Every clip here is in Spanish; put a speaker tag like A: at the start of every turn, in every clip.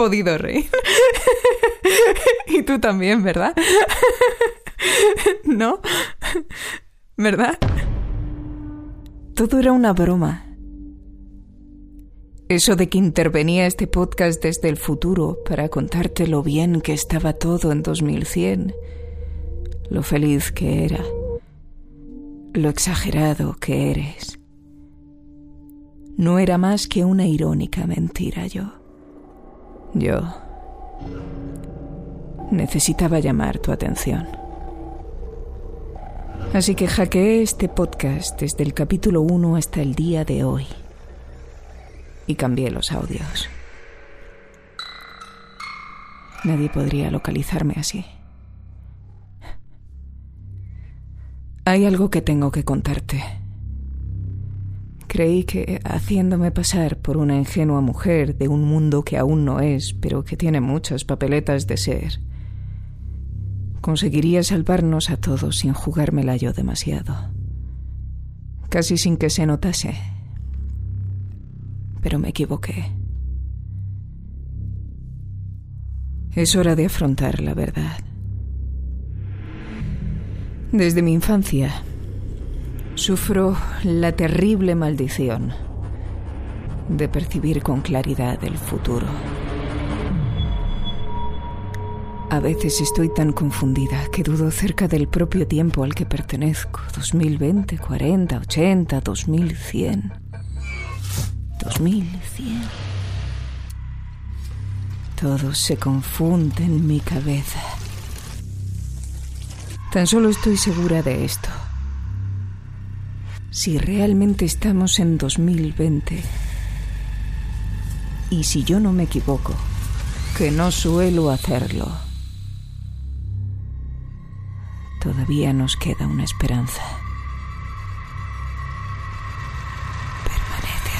A: podido reír. y tú también, ¿verdad? ¿No? ¿Verdad? Todo era una broma. Eso de que intervenía este podcast desde el futuro para contarte lo bien que estaba todo en 2100, lo feliz que era, lo exagerado que eres. No era más que una irónica mentira yo. Yo necesitaba llamar tu atención. Así que hackeé este podcast desde el capítulo 1 hasta el día de hoy. Y cambié los audios. Nadie podría localizarme así. Hay algo que tengo que contarte. Creí que, haciéndome pasar por una ingenua mujer de un mundo que aún no es, pero que tiene muchas papeletas de ser, conseguiría salvarnos a todos sin jugármela yo demasiado. Casi sin que se notase. Pero me equivoqué. Es hora de afrontar la verdad. Desde mi infancia sufro la terrible maldición de percibir con claridad el futuro. A veces estoy tan confundida que dudo cerca del propio tiempo al que pertenezco. 2020, 40, 80, 2100. 2100. Todo se confunde en mi cabeza. Tan solo estoy segura de esto. Si realmente estamos en 2020, y si yo no me equivoco, que no suelo hacerlo, todavía nos queda una esperanza. Permanece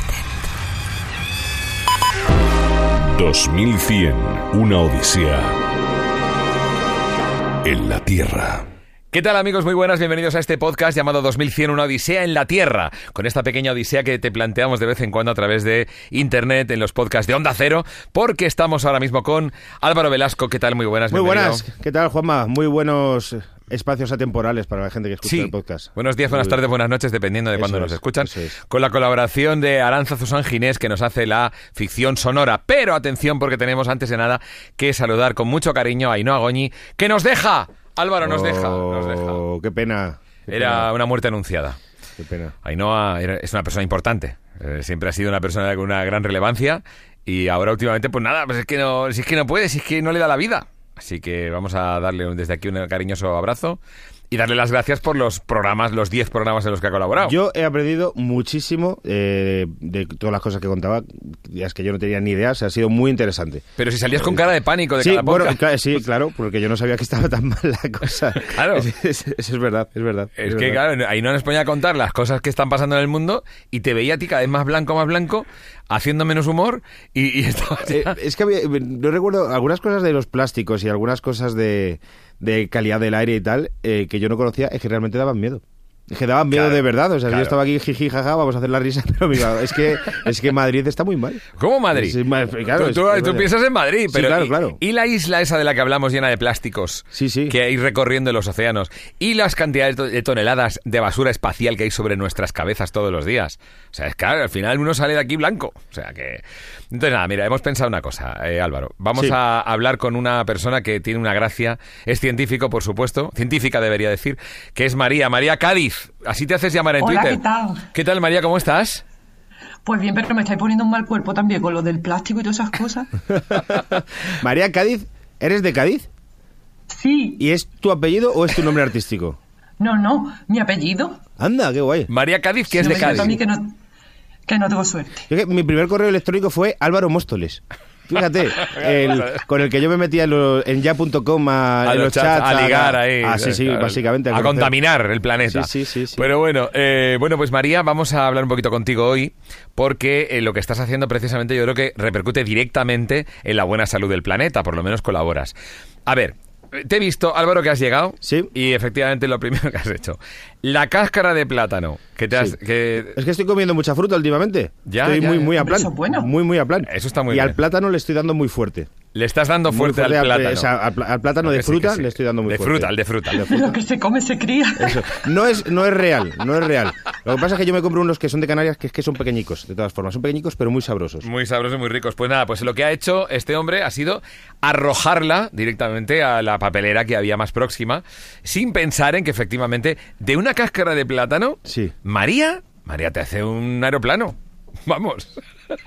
A: atento.
B: 2100, una odisea en la Tierra.
C: ¿Qué tal amigos? Muy buenas, bienvenidos a este podcast llamado 2100, una odisea en la Tierra, con esta pequeña odisea que te planteamos de vez en cuando a través de Internet, en los podcasts de Onda Cero, porque estamos ahora mismo con Álvaro Velasco. ¿Qué tal? Muy buenas.
D: Muy buenas. ¿Qué tal, Juanma? Muy buenos espacios atemporales para la gente que escucha
C: Sí.
D: el podcast.
C: Buenos días, buenas tardes, buenas noches, dependiendo de cuándo
D: es,
C: nos escuchan.
D: es.
C: Con la colaboración de Aranza Susan Ginés, que nos hace la ficción sonora. Pero atención, porque tenemos antes de nada que saludar con mucho cariño a Ainhoa Goñi, que nos deja. Álvaro, nos deja. Nos deja.
D: Oh, Qué pena. Qué
C: Era
D: pena,
C: una muerte anunciada.
D: Qué pena.
C: Ainhoa es una persona importante. Eh, siempre ha sido una persona con una gran relevancia. Y ahora últimamente, pues nada, pues es que no, si es que no puede, si es que no le da la vida. Así que vamos a darle desde aquí un cariñoso abrazo y darle las gracias por los programas, los 10 programas en los que ha colaborado.
D: Yo he aprendido muchísimo eh, de todas las cosas que contaba, ya es que yo no tenía ni idea, o sea, ha sido muy interesante.
C: Pero si salías con cara de pánico de
D: Sí,
C: cada
D: bueno,
C: podcast.
D: cla- sí, claro, porque yo no sabía que estaba tan mal la cosa.
C: Claro.
D: Es- es- Eso es verdad, es verdad.
C: Es que,
D: verdad.
C: claro, ahí no nos ponía a contar las cosas que están pasando en el mundo y te veía a ti cada vez más blanco, más blanco, haciendo menos humor y, y estabas
D: Eh, es que había- no recuerdo algunas cosas de los plásticos y algunas cosas de, de calidad del aire y tal eh, que yo no conocía, es que realmente daban miedo. Que daban miedo
C: Claro,
D: de verdad. O sea,
C: claro.
D: yo estaba aquí, jiji, jaja, vamos a hacer la risa, pero mira, es que, es que Madrid está muy mal.
C: ¿Cómo Madrid?
D: Sí, ma- claro,
C: tú
D: es-
C: tú-
D: es
C: tú
D: verdad.
C: piensas en Madrid,
D: Sí,
C: pero
D: claro,
C: y,
D: claro.
C: y la isla esa de la que hablamos llena de plásticos
D: Sí, sí.
C: que hay recorriendo los océanos y las cantidades de to- de toneladas de basura espacial que hay sobre nuestras cabezas todos los días. O sea, es claro, al final uno sale de aquí blanco. O sea que... Entonces nada, mira, hemos pensado una cosa, eh, Álvaro. Vamos
D: Sí.
C: a hablar con una persona que tiene una gracia, es científico, por supuesto, científica debería decir, que es María, María Cádiz. Así te haces llamar en
E: Hola,
C: Twitter.
E: ¿qué tal?
C: ¿Qué tal, María? ¿Cómo estás?
E: Pues bien, pero me estáis poniendo un mal cuerpo también con lo del plástico y todas esas cosas.
D: María Cádiz, ¿eres de Cádiz?
E: Sí,
D: ¿Y es tu apellido o es tu nombre artístico?
E: no, no, mi apellido.
D: Anda, qué guay.
C: María Cádiz, que es de
E: siento a mí
C: Cádiz.
E: que no, que no tengo suerte.
D: Que mi primer correo electrónico fue Álvaro Móstoles. Fíjate, el- con el que yo me metía en, lo- en ya.com a,
C: a
D: en
C: los chats, a ligar ahí.
D: Ah, sí, sí,
C: Claro,
D: básicamente.
C: A, contaminar el planeta.
D: Sí, sí, sí, sí.
C: Pero bueno, eh, bueno, pues María, vamos a hablar un poquito contigo hoy, porque eh, lo que estás haciendo precisamente yo creo que repercute directamente en la buena salud del planeta, por lo menos colaboras. A ver, te he visto, Álvaro, que has llegado.
D: Sí.
C: Y efectivamente lo primero que has hecho. La cáscara de plátano. Que te has,
D: Sí.
C: que,
D: Es que estoy comiendo mucha fruta últimamente.
C: Ya,
D: estoy
C: ya,
D: muy,
C: ya.
D: muy a plan.
E: eso es bueno.
D: Muy, muy a plan.
C: Eso está muy
D: y
C: bien.
D: al plátano le estoy dando muy fuerte.
C: le estás dando fuerte al plátano.
D: o sea, al, plátano de
C: sí,
D: fruta
C: sí.
D: le estoy dando muy
C: De
D: fuerte.
C: fruta, al de fruta.
E: Lo que se come se cría.
D: Eso. No es, no es real, no es real. Lo que pasa es que yo me compro unos que son de Canarias que es que son pequeñicos, de todas formas. Son pequeñicos pero muy sabrosos.
C: Muy sabrosos, muy ricos. Pues nada, pues lo que ha hecho este hombre ha sido arrojarla directamente a la papelera que había más próxima, sin pensar en que efectivamente de una cáscara de plátano,
D: Sí.
C: María, María te hace un aeroplano. Vamos.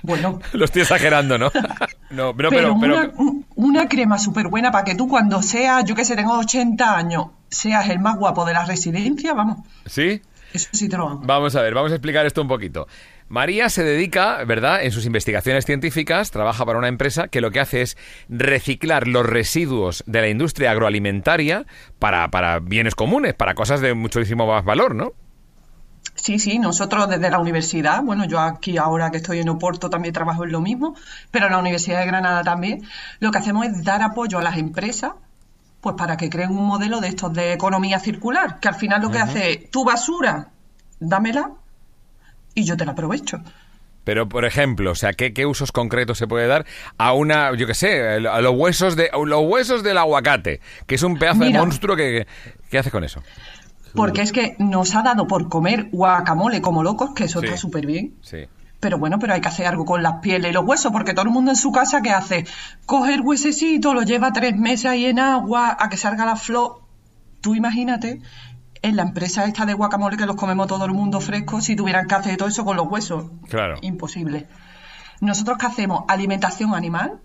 E: Bueno,
C: Lo estoy exagerando, ¿no? No, pero,
E: pero,
C: pero, pero-
E: una, un- una crema súper buena para que tú cuando seas, yo que sé, tengo 80 años, seas el más guapo de la residencia, vamos,
C: ¿Sí?
E: eso sí te lo hago.
C: Vamos a ver, vamos a explicar esto un poquito. María se dedica, ¿verdad?, en sus investigaciones científicas, trabaja para una empresa que lo que hace es reciclar los residuos de la industria agroalimentaria para, para bienes comunes, para cosas de muchísimo más valor, ¿no?
E: Sí, sí, nosotros desde la universidad, bueno, yo aquí ahora que estoy en Oporto también trabajo en lo mismo, pero en la Universidad de Granada también, lo que hacemos es dar apoyo a las empresas, pues para que creen un modelo de estos de economía circular, que al final lo que hace es, tu basura, dámela y yo te la aprovecho.
C: Pero, por ejemplo, o sea, ¿qué, qué usos concretos se puede dar a una, yo qué sé, a los huesos, de, a los huesos del aguacate, que es un pedazo de monstruo que, que- ¿qué haces con eso?
E: Porque es que nos ha dado por comer guacamole como locos, que eso
C: Sí.
E: está súper bien.
C: Sí.
E: Pero bueno, pero hay que hacer algo con las pieles y los huesos, porque todo el mundo en su casa, ¿qué hace? Coge el huesecito, lo lleva tres meses ahí en agua, a que salga la flor. Tú imagínate, en la empresa esta de guacamole que los comemos todo el mundo fresco, si tuvieran que hacer todo eso con los huesos.
C: Claro.
E: Imposible. Nosotros qué hacemos? Alimentación animal,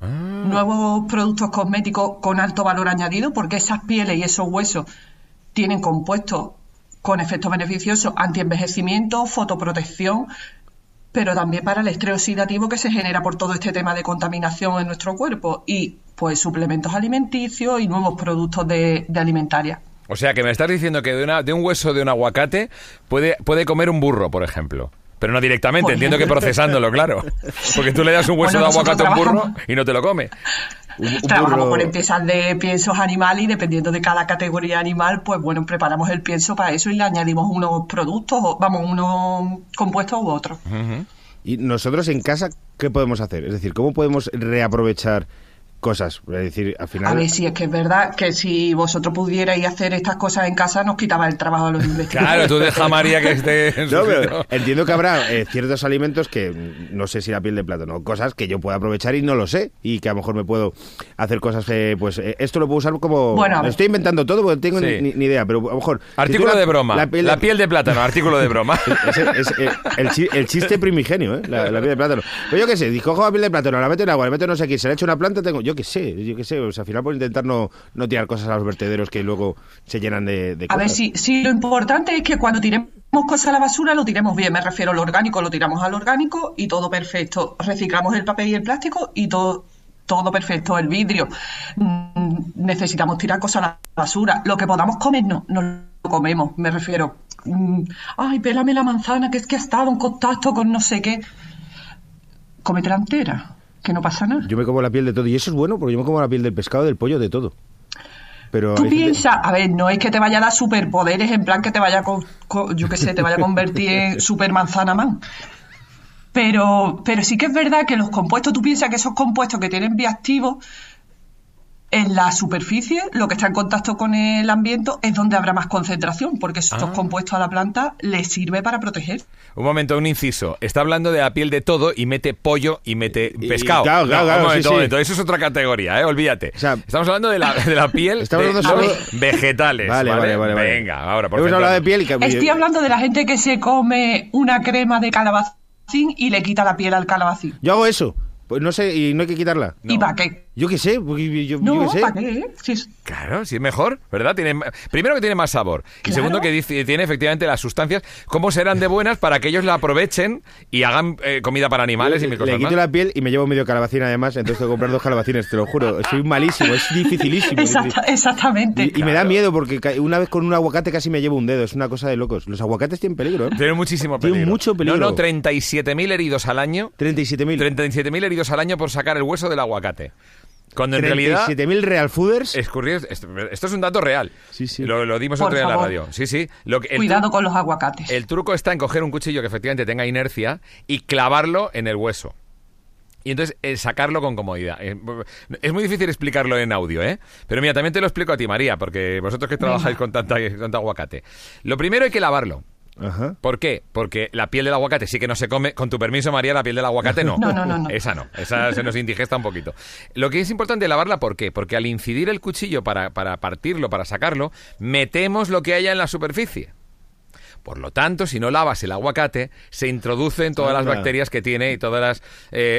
E: nuevos productos cosméticos con alto valor añadido, porque esas pieles y esos huesos tienen compuestos con efectos beneficiosos antienvejecimiento, fotoprotección, pero también para el estrés oxidativo que se genera por todo este tema de contaminación en nuestro cuerpo y pues suplementos alimenticios y nuevos productos de, de alimentaria.
C: O sea, que me estás diciendo que de, una, de un hueso de un aguacate puede, puede comer un burro, por ejemplo. Pero no directamente, entiendo que procesándolo, claro. Porque tú le das un hueso
E: Bueno,
C: de aguacate a un burro y no te lo come.
D: Un- un
E: Trabajamos
D: burro-
E: con empresas de piensos animales y dependiendo de cada categoría animal, pues bueno, preparamos el pienso para eso y le añadimos unos productos, vamos, unos compuestos u otros.
D: Y nosotros en casa, ¿qué podemos hacer? Es decir, ¿cómo podemos reaprovechar cosas? Es decir, al final...
E: A ver, si es que es verdad que si vosotros pudierais hacer estas cosas en casa, nos quitaba el trabajo a los investigadores.
C: Claro, tú deja a María que esté en
D: No, pero entiendo que habrá eh, ciertos alimentos que no sé si la piel de plátano, cosas que yo pueda aprovechar y no lo sé y que a lo mejor me puedo hacer cosas, eh, pues eh, esto lo puedo usar como...
E: Bueno,
D: estoy inventando todo porque no tengo
C: Sí.
D: ni, ni idea, pero a lo mejor... si
C: Artículo
D: la-
C: de broma. La piel, de... plátano, artículo de broma.
D: Ese- es, eh, el, chi- el chiste primigenio, ¿eh? La, la piel de plátano. Pero yo qué sé, cojo la piel de plátano, la meto en agua, la meto no sé qué, se le echo una planta, tengo... Yo qué sé, yo qué sé. O sea, al final por intentar no, no tirar cosas a los vertederos que luego se llenan de, de
E: A ver, si, si lo importante es que cuando tiremos cosas a la basura lo tiremos bien, me refiero al orgánico, lo tiramos al orgánico y todo perfecto. Reciclamos el papel y el plástico y todo, todo perfecto. El vidrio, mm, necesitamos tirar cosas a la basura. Lo que podamos comer, no, no lo comemos, me refiero. mm, Ay, pélame la manzana, que es que ha estado en contacto con no sé qué. Cómetela entera, que no pasa nada.
D: Yo me como la piel de todo y eso es bueno porque yo me como la piel del pescado, del pollo, de todo. Pero
E: Tú
D: gente-
E: piensas, a ver, no es que te vaya a dar superpoderes en plan que te vaya yo qué sé, te vaya a convertir en super manzana man. Pero, pero sí que es verdad que los compuestos, tú piensas que esos compuestos que tienen bioactivos en la superficie, lo que está en contacto con el ambiente, es donde habrá más concentración, porque estos
C: Ah.
E: compuestos a la planta les sirve para proteger.
C: Un momento, un inciso. Está hablando de la piel de todo y mete pollo y mete
D: Y-
C: pescado.
D: claro, claro,
C: No,
D: claro,
C: un momento,
D: sí,
C: un
D: sí.
C: momento. Eso es otra categoría, ¿eh? Olvídate.
D: O sea,
C: Estamos hablando de la, de la piel
D: Estamos
C: de
D: hablando
C: los
D: solo-
C: vegetales.
D: Vale, vale, vale, vale.
C: Venga, ahora, por
D: Hemos hablado de piel y que...
E: Estoy hablando de la gente que se come una crema de calabacín y le quita la piel al calabacín.
D: Yo hago eso. Pues no sé, y no hay que quitarla.
E: ¿Y para qué?
D: Yo qué sé, yo, qué sé.
E: ¿para qué? Si es-
C: Claro, si es mejor, ¿verdad? Tiene, primero que tiene más sabor. Y segundo que dice- tiene efectivamente las sustancias, cómo serán de buenas para que ellos la aprovechen y hagan eh, comida para animales y mil
D: Le
C: cosas
D: quito
C: más.
D: la piel y me llevo medio calabacín además, entonces tengo que comprar dos calabacines, te lo juro. Soy malísimo, es dificilísimo.
E: Exacta- exactamente.
D: Y, y me da miedo porque una vez con un aguacate casi me llevo un dedo, es una cosa de locos. Los aguacates tienen peligro, ¿eh?
C: Tiene muchísimo peligro.
D: mucho peligro.
C: No, no, 37.000 heridos al año.
D: 37.000.
C: 37.000 heridos al año por sacar el hueso del aguacate. Cuando en realidad
D: 37.000 real fooders.
C: es curioso, esto, esto es un dato real.
D: Sí, sí.
C: Lo, lo dimos otro día en la radio. Sí, sí. Lo que- el
E: Cuidado con los aguacates.
C: El truco está en coger un cuchillo que efectivamente tenga inercia y clavarlo en el hueso. Y entonces eh, sacarlo con comodidad. Eh, Es muy difícil explicarlo en audio, ¿eh? Pero mira, también te lo explico a ti, María, porque vosotros que trabajáis con tanta, tanta aguacate. Lo primero hay que lavarlo.
D: Ajá.
C: ¿Por qué? Porque la piel del aguacate sí que no se come. Con tu permiso, María, la piel del aguacate no.
E: No, no, no, no.
C: Esa no. Esa se nos indigesta un poquito. Lo que es importante lavarla, ¿por qué? Porque al incidir el cuchillo para, para partirlo, para sacarlo, metemos lo que haya en la superficie. Por lo tanto, si no lavas el aguacate, se introducen todas las bacterias que tiene y todos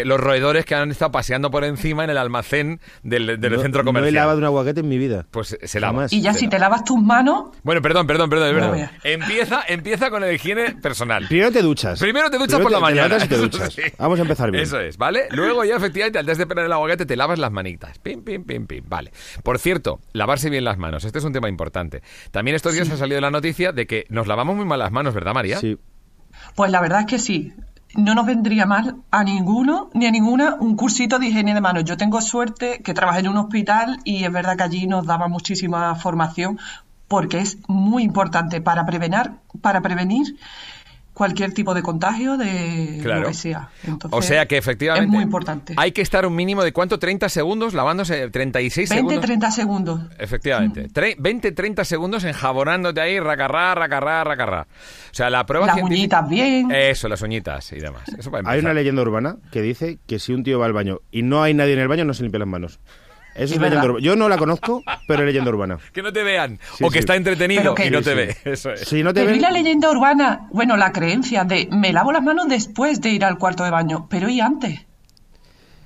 C: los roedores que han estado paseando por encima en el almacén del, del
D: No-
C: centro
D: No he
C: comercial.
D: lavado un aguacate en mi vida.
C: Pues se lava.
D: Jamás.
E: Y ya
C: se
E: si
C: lava.
E: te lavas tus manos,
C: Bueno, perdón, perdón, perdón, es
E: No,
C: verdad. Empieza, empieza con el higiene personal.
D: Primero te duchas.
C: Primero te duchas
D: Primero
C: por la mañana.
D: Te y te duchas.
C: sí.
D: Vamos a empezar bien.
C: Eso es, ¿vale? Luego ya efectivamente antes de pelar el aguacate te lavas las manitas. Pim, pim, pim, pim. Vale. Por cierto, lavarse bien las manos. Este es un tema importante. También estos días ha salido la noticia de que nos lavamos muy mal las manos, ¿verdad, María?
D: Sí.
E: pues la verdad es que sí. No nos vendría mal a ninguno ni a ninguna un cursito de higiene de manos. Yo tengo suerte que trabajé en un hospital y es verdad que allí nos daba muchísima formación porque es muy importante para prevenir, para prevenir cualquier tipo de contagio de
C: Claro.
E: lo que sea. Entonces,
C: O sea que efectivamente
E: es muy importante.
C: hay que estar un mínimo de cuánto 30 segundos lavándose 36
E: 20,
C: segundos.
E: 30 segundos.
C: Efectivamente. Tre- 20, 30 segundos enjabonándote ahí, racarrá, racarrá, racarrá. O sea, la prueba
E: Las
C: científica-
E: uñitas bien.
C: Eso, las uñitas y demás. Eso para
D: Hay una leyenda urbana que dice que si un tío va al baño y no hay nadie en el baño, no se limpia las manos. Eso es,
E: Es
D: leyenda urbana. Yo no la conozco, pero es leyenda urbana.
C: Que no te vean.
D: Sí,
C: o que
D: sí.
C: está entretenido
E: que-
C: y no
D: Sí,
C: te
D: sí.
C: ve. Eso es.
D: Si no te
E: Pero y
D: ven,
E: la leyenda urbana, bueno, la creencia de me lavo las manos después de ir al cuarto de baño, pero ¿y antes?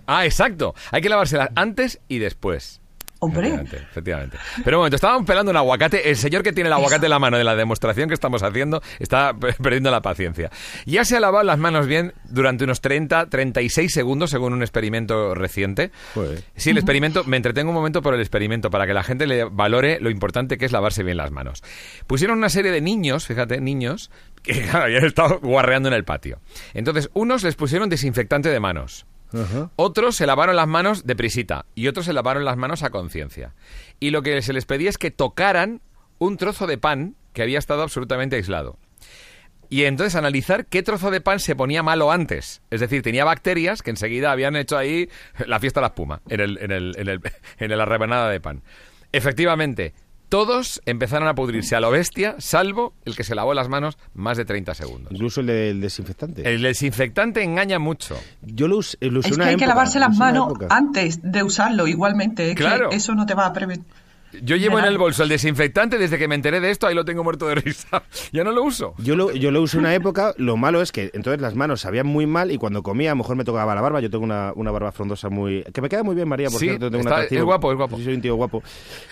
C: Ah, exacto. Hay que lavárselas antes y después.
E: Hombre,
C: Efectivamente, efectivamente. Pero un momento, estábamos pelando un aguacate. El señor que tiene el aguacate en la mano de la demostración que estamos haciendo está pe- perdiendo la paciencia. Ya se ha lavado las manos bien durante unos 30, 36 segundos, según un experimento reciente.
D: Joder.
C: Sí, el experimento, me entretengo un momento por el experimento, para que la gente le valore lo importante que es lavarse bien las manos. Pusieron una serie de niños, fíjate, niños, que habían estado guarreando en el patio. Entonces, unos les pusieron desinfectante de manos. Otros se lavaron las manos de prisita y otros se lavaron las manos a conciencia. Y lo que se les pedía es que tocaran un trozo de pan que había estado absolutamente aislado. Y entonces analizar qué trozo de pan se ponía malo antes. Es decir, tenía bacterias que enseguida habían hecho ahí la fiesta a la espuma en, el, en, el, en, el, en la rebanada de pan. Efectivamente, todos empezaron a pudrirse a lo bestia, salvo el que se lavó las manos más de 30 segundos.
D: incluso el del desinfectante.
C: El desinfectante engaña mucho.
D: Yo lo, us- lo usé
E: es que
D: una
E: hay que
D: época,
E: lavarse
D: lo
E: las
D: una
E: manos antes de usarlo igualmente. Es
C: Claro.
E: que eso no te va a prevenir.
C: Yo llevo en el bolso el desinfectante desde que me enteré de esto, ahí lo tengo muerto de risa. ya no lo uso.
D: Yo lo, yo lo usé una época, lo malo es que entonces las manos sabían muy mal y cuando comía a lo mejor me tocaba la barba, yo tengo una, una barba frondosa muy... que me queda muy bien María, por
C: Sí,
D: cierto, tengo un
C: está-
D: atractivo.
C: es guapo, es guapo.
D: Sí, soy un tío guapo.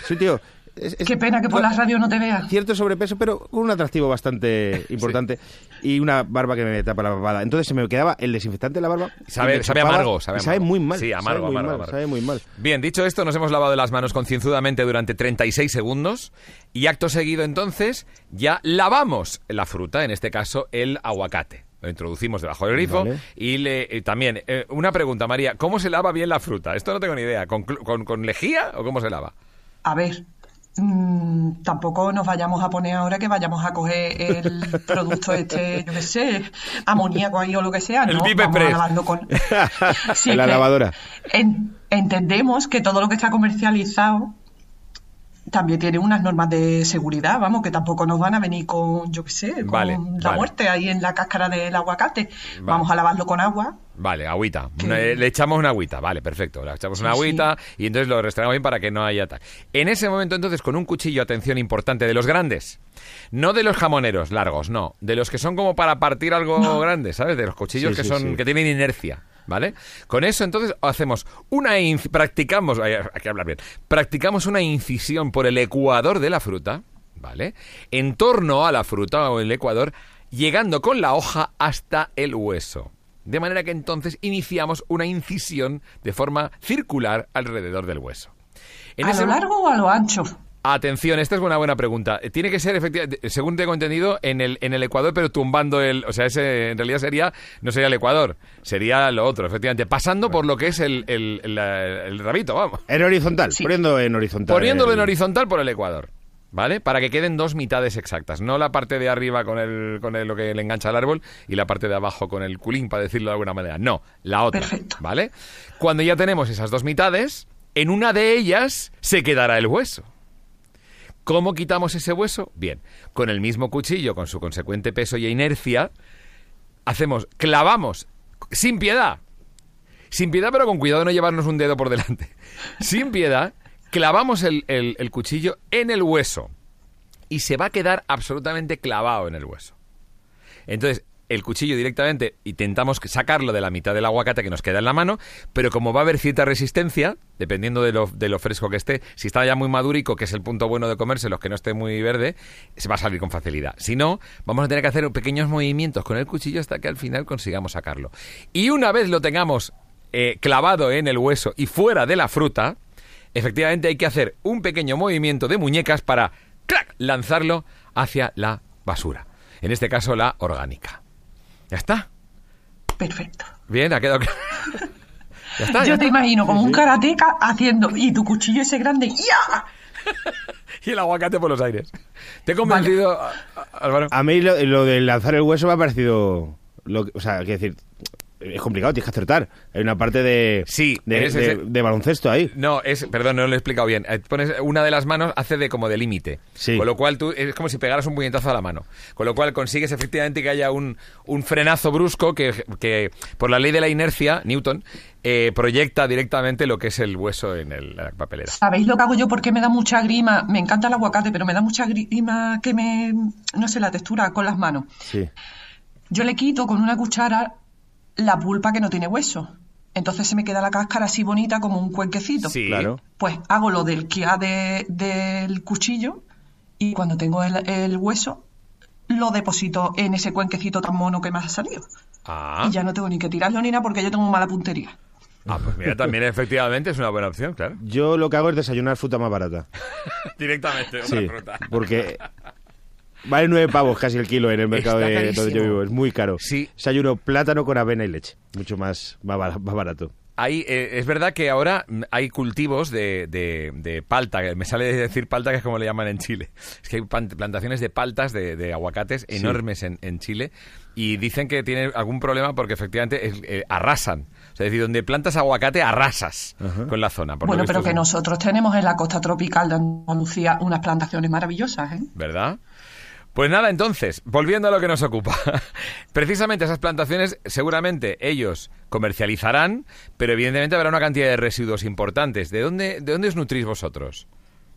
D: Soy un tío... es- es-
E: Qué pena que por
D: bueno,
E: la radio no te vea.
D: Cierto sobrepeso, pero con un atractivo bastante importante y una barba que me tapa la papada. Entonces se me quedaba el desinfectante de la barba.
C: Sabe- sabe amargo, sabe
D: y sabe
C: amargo.
D: muy mal.
C: Sí, amargo,
D: sabe muy
C: amargo,
D: mal,
C: amargo.
D: sabe muy mal.
C: Bien, dicho esto, nos hemos lavado las manos concienzudamente durante 36 segundos y acto seguido entonces ya lavamos la fruta, en este caso el aguacate. Lo introducimos debajo del grifo
D: Vale.
C: y le, eh, también, eh, una pregunta, María, ¿cómo se lava bien la fruta? Esto no tengo ni idea. ¿Con, cl- con, con lejía o cómo se lava?
E: A ver, mm, tampoco nos vayamos a poner ahora que vayamos a coger el producto este, yo qué sé, amoníaco ahí o lo que sea.
C: El
E: no, vamos a con... Sí,
D: la lavadora.
E: en- entendemos que todo lo que está comercializado también tiene unas normas de seguridad, vamos, que tampoco nos van a venir con, yo qué sé, con
C: Vale,
E: la
C: vale.
E: muerte ahí en la cáscara del aguacate. Vamos a lavarlo con agua.
C: Vale, agüita. Una- eh, le echamos una agüita, vale, perfecto. Le echamos una
E: Sí,
C: agüita y entonces lo restregamos bien para que no haya tal. En ese momento, entonces, con un cuchillo, atención importante, de los grandes. No de los jamoneros largos, no. De los que son como para partir algo grande, ¿sabes? De los cuchillos
D: Sí,
C: que
D: sí,
C: son
D: sí.
C: que tienen inercia. ¿Vale? Con eso entonces hacemos una practicamos, ay, hay que hablar bien, practicamos una incisión por el ecuador de la fruta, ¿vale? En torno a la fruta o el ecuador, llegando con la hoja hasta el hueso. De manera que entonces iniciamos una incisión de forma circular alrededor del hueso. En
E: ¿A
C: ese
E: lo largo o a lo ancho?
C: Atención, esta es una buena pregunta. Eh, Tiene que ser, efectivamente, según tengo entendido, en el, en el Ecuador, pero tumbando el... O sea, ese en realidad sería, no sería el Ecuador, sería lo otro, efectivamente. Pasando por lo que es el, el, el- la- el rabito, vamos.
D: En horizontal,
E: Sí.
D: poniendo en horizontal.
C: Poniéndolo en horizontal por el Ecuador. ¿Vale? Para que queden dos mitades exactas. No la parte de arriba con, el, con el- lo que le engancha al árbol y la parte de abajo con el culín, para decirlo de alguna manera. No, la otra.
E: Perfecto.
C: ¿Vale? Cuando ya tenemos esas dos mitades, en una de ellas se quedará el hueso. ¿Cómo quitamos ese hueso? Bien, con el mismo cuchillo, con su consecuente peso y inercia, hacemos, clavamos, sin piedad, sin piedad, pero con cuidado de no llevarnos un dedo por delante. Sin piedad, clavamos el, el- cuchillo en el hueso y se va a quedar absolutamente clavado en el hueso. Entonces, el cuchillo directamente intentamos sacarlo de la mitad del aguacate que nos queda en la mano, pero como va a haber cierta resistencia, dependiendo de lo, fresco que esté, si está ya muy madurico, que es el punto bueno de comerse, los que no esté muy verde, se va a salir con facilidad. Si no, vamos a tener que hacer pequeños movimientos con el cuchillo hasta que al final consigamos sacarlo. Y una vez lo tengamos eh, clavado en el hueso y fuera de la fruta, efectivamente hay que hacer un pequeño movimiento de muñecas para ¡clac! lanzarlo hacia la basura. En este caso, la orgánica. ¿Ya está?
E: Perfecto.
C: Bien, ha quedado claro. Ya está. ya
E: Yo te
C: está.
E: imagino como un karateca haciendo y tu cuchillo ese grande ¡ya!
C: Y el aguacate por los aires. ¿Te he convencido, Álvaro?
D: A mí lo, lo de lanzar el hueso me ha parecido. Lo, que- o sea, quiero decir, es complicado, tienes que acertar. Hay una parte de,
C: Sí,
D: de,
C: es
D: de- de baloncesto ahí.
C: No, es, perdón, no lo he explicado bien. Eh, Pones una de las manos, hace de como de límite.
D: Sí.
C: Con lo cual tú, es como si pegaras un puñetazo a la mano. Con lo cual consigues efectivamente que haya un, un frenazo brusco que, que, por la ley de la inercia, Newton, eh, proyecta directamente lo que es el hueso en el- la papelera.
E: ¿Sabéis lo que hago yo? Porque me da mucha grima. Me encanta el aguacate, pero me da mucha grima que me. No sé, la textura con las manos.
D: Sí.
E: Yo le quito con una cuchara la pulpa que no tiene hueso. Entonces se me queda la cáscara así bonita como un cuenquecito.
C: Sí.
D: Claro.
E: Pues hago lo del kia de- del cuchillo y cuando tengo el, el hueso lo deposito en ese cuenquecito tan mono que me ha salido.
C: Ah,
E: Y ya no tengo ni que tirarlo ni nada porque yo tengo mala puntería.
C: ah, pues mira, también efectivamente es una buena opción, claro.
D: Yo lo que hago es desayunar fruta más barata.
C: Directamente, otra
D: Sí,
C: fruta.
D: porque vale nueve pavos casi el kilo en el mercado
C: Está
D: de donde yo vivo. Es muy caro.
C: Sí.
D: Desayuno plátano con avena y leche. Mucho más, más, bar- más barato.
C: Hay, eh, es verdad que ahora hay cultivos de, de, de palta, que me sale decir palta que es como le llaman en Chile. Es que hay plantaciones de paltas, de, de aguacates enormes en, en Chile y dicen que tiene algún problema porque efectivamente es- eh, arrasan. O sea, es decir, donde plantas aguacate arrasas con la zona. por
E: bueno, pero que nosotros tenemos en la costa tropical de Andalucía unas plantaciones maravillosas, ¿eh?
C: ¿Verdad? Pues nada, entonces, volviendo a lo que nos ocupa. Precisamente esas plantaciones, seguramente ellos comercializarán, pero evidentemente habrá una cantidad de residuos importantes. ¿De dónde, de dónde os nutrís vosotros?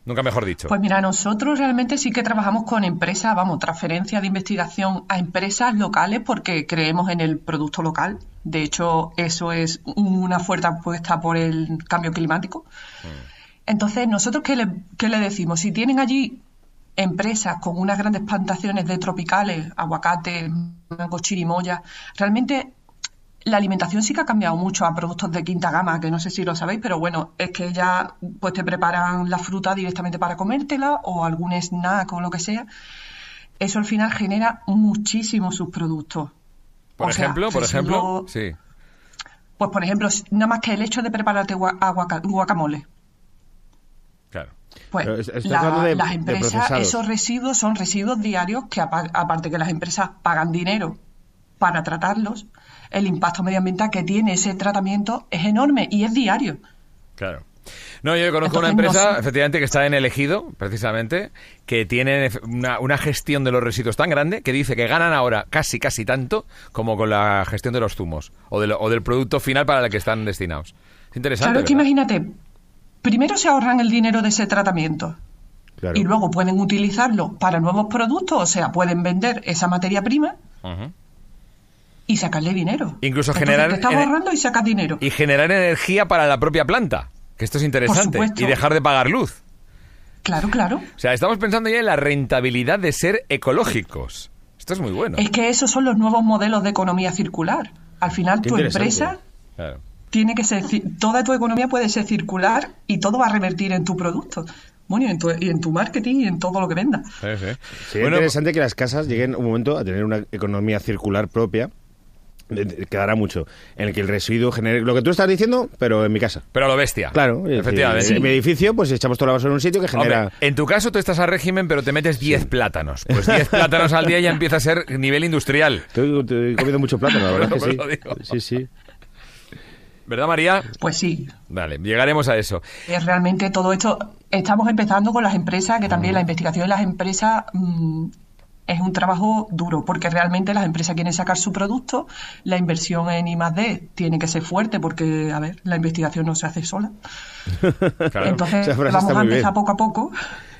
C: Nunca mejor dicho.
E: Pues mira, nosotros realmente sí que trabajamos con empresas, vamos, transferencia de investigación a empresas locales porque creemos en el producto local. De hecho, eso es una fuerte apuesta por el cambio climático. Entonces, nosotros, ¿qué le, qué le decimos? Si tienen allí empresas con unas grandes plantaciones de tropicales, aguacate, mango, chirimoya, realmente la alimentación sí que ha cambiado mucho a productos de quinta gama, que no sé si lo sabéis, pero bueno, es que ya pues te preparan la fruta directamente para comértela o algún snack o lo que sea. Eso al final genera muchísimos subproductos.
C: por
E: O sea,
C: ejemplo, por ejemplo, sí.
E: Pues por ejemplo, nada más que el hecho de prepararte guacamole.
C: Claro.
E: Pues la-
D: de-
E: las empresas, esos residuos son residuos diarios que apa- aparte que las empresas pagan dinero para tratarlos, el impacto medioambiental que tiene ese tratamiento es enorme y es diario.
C: Claro. No, yo conozco una
E: no
C: empresa,
E: sé.
C: efectivamente, que está en el Ejido, precisamente, que tiene una, una gestión de los residuos tan grande que dice que ganan ahora casi, casi tanto como con la gestión de los zumos o, de lo- o del producto final para el que están destinados. Es interesante.
E: Claro, es que imagínate, primero se ahorran el dinero de ese tratamiento
D: Claro.
E: y luego pueden utilizarlo para nuevos productos, o sea, pueden vender esa materia prima y sacarle dinero.
C: Incluso
E: Entonces,
C: generar
E: Te estás ahorrando y sacas dinero.
C: Y generar energía para la propia planta, que esto es interesante. Y dejar de pagar luz.
E: Claro, claro.
C: O sea, estamos pensando ya en la rentabilidad de ser ecológicos. Esto es muy bueno.
E: Es que esos son los nuevos modelos de economía circular. Al final,
D: Qué
E: tu empresa
C: Claro.
E: Tiene que ser, toda tu economía puede ser circular y todo va a revertir en tu producto. bueno, y en, tu, y en tu marketing y en todo lo que venda.
C: Sí, sí. Bueno,
D: interesante que las casas lleguen un momento a tener una economía circular propia. Quedará mucho. En el que el residuo genere. Lo que tú estás diciendo, pero en mi casa.
C: pero a lo bestia.
D: Claro, es
C: efectivamente.
D: En mi edificio, pues echamos toda la basura en un sitio que genera.
C: Hombre, en tu caso tú estás a régimen, pero te metes 10 plátanos. Pues 10 plátanos al día ya empieza a ser nivel industrial.
D: Estoy, estoy comiendo mucho plátano, la verdad es que
C: Pues
D: sí.
C: lo digo.
D: Sí, sí.
C: ¿Verdad, María?
E: Pues sí,
C: Vale, llegaremos a eso.
E: es realmente todo esto. Estamos empezando con las empresas, que también la investigación de las empresas mm, es un trabajo duro, porque realmente las empresas quieren sacar su producto, la inversión en I+D tiene que ser fuerte, porque, a ver, la investigación no se hace sola.
C: Claro.
E: Entonces, vamos a empezar
D: bien.
E: poco a poco.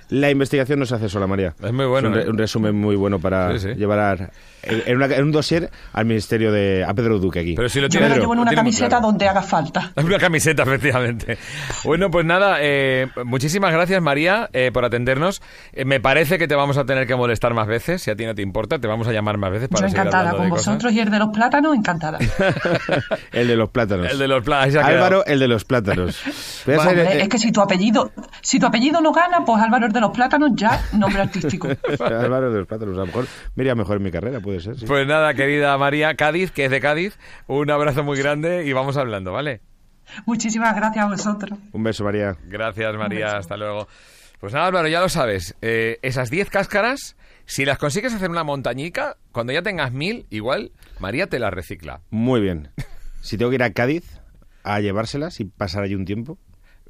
D: La investigación no se hace sola, María.
C: Es muy bueno,
D: un, re-
C: ¿eh?
D: un resumen muy bueno para
C: Sí, sí.
D: llevar a- en, en una- en un dossier al ministerio de. a Pedro Duque aquí.
C: Pero si lo
E: Yo me
C: tiene,
E: la llevo en
C: lo
E: una
C: tiene
E: camiseta
C: claro.
E: donde haga falta.
C: Una camiseta, efectivamente. Bueno, pues nada, eh, muchísimas gracias, María, eh, por atendernos. Eh, me parece que te vamos a tener que molestar más veces, si a ti no te importa, te vamos a llamar más veces para
E: Yo encantada con
C: cosas.
E: vosotros y el de los plátanos, encantada.
D: el de los plátanos.
C: El de los quedado.
D: Álvaro, el de los plátanos.
E: Hombre,
D: eh,
E: es que si tu apellido, si tu apellido no gana, pues Álvaro es de los plátanos ya nombre artístico.
D: Álvaro de los plátanos. A lo mejor me iría mejor en mi carrera, puede ser. sí.
C: Pues nada, querida María Cádiz, que es de Cádiz, un abrazo muy grande y vamos hablando, ¿vale?
E: Muchísimas gracias a vosotros.
D: Un beso, María.
C: Gracias, María, hasta luego. Pues nada, Álvaro, ya lo sabes. eh, esas 10 cáscaras, si las consigues hacer una montañica, cuando ya tengas mil, igual, María te las recicla.
D: Muy bien. Si tengo que ir a Cádiz a llevárselas y pasar allí un tiempo.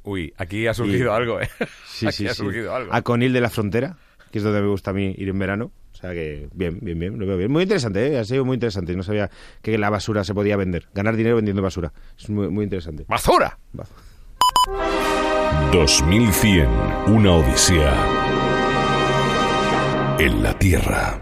C: Uy, aquí ha surgido
D: Y-
C: algo, ¿eh?
D: Sí,
C: aquí
D: sí,
C: ha
D: sí.
C: surgido algo.
D: A Conil de la Frontera, que es donde me gusta a mí ir en verano. O sea que, bien, bien, bien, lo veo bien. Muy interesante, ¿eh? Ha sido muy interesante. No sabía que la basura se podía vender. Ganar dinero vendiendo basura. Es muy, muy interesante.
C: ¡Basura!
D: Va.
B: 2100, una odisea en la Tierra.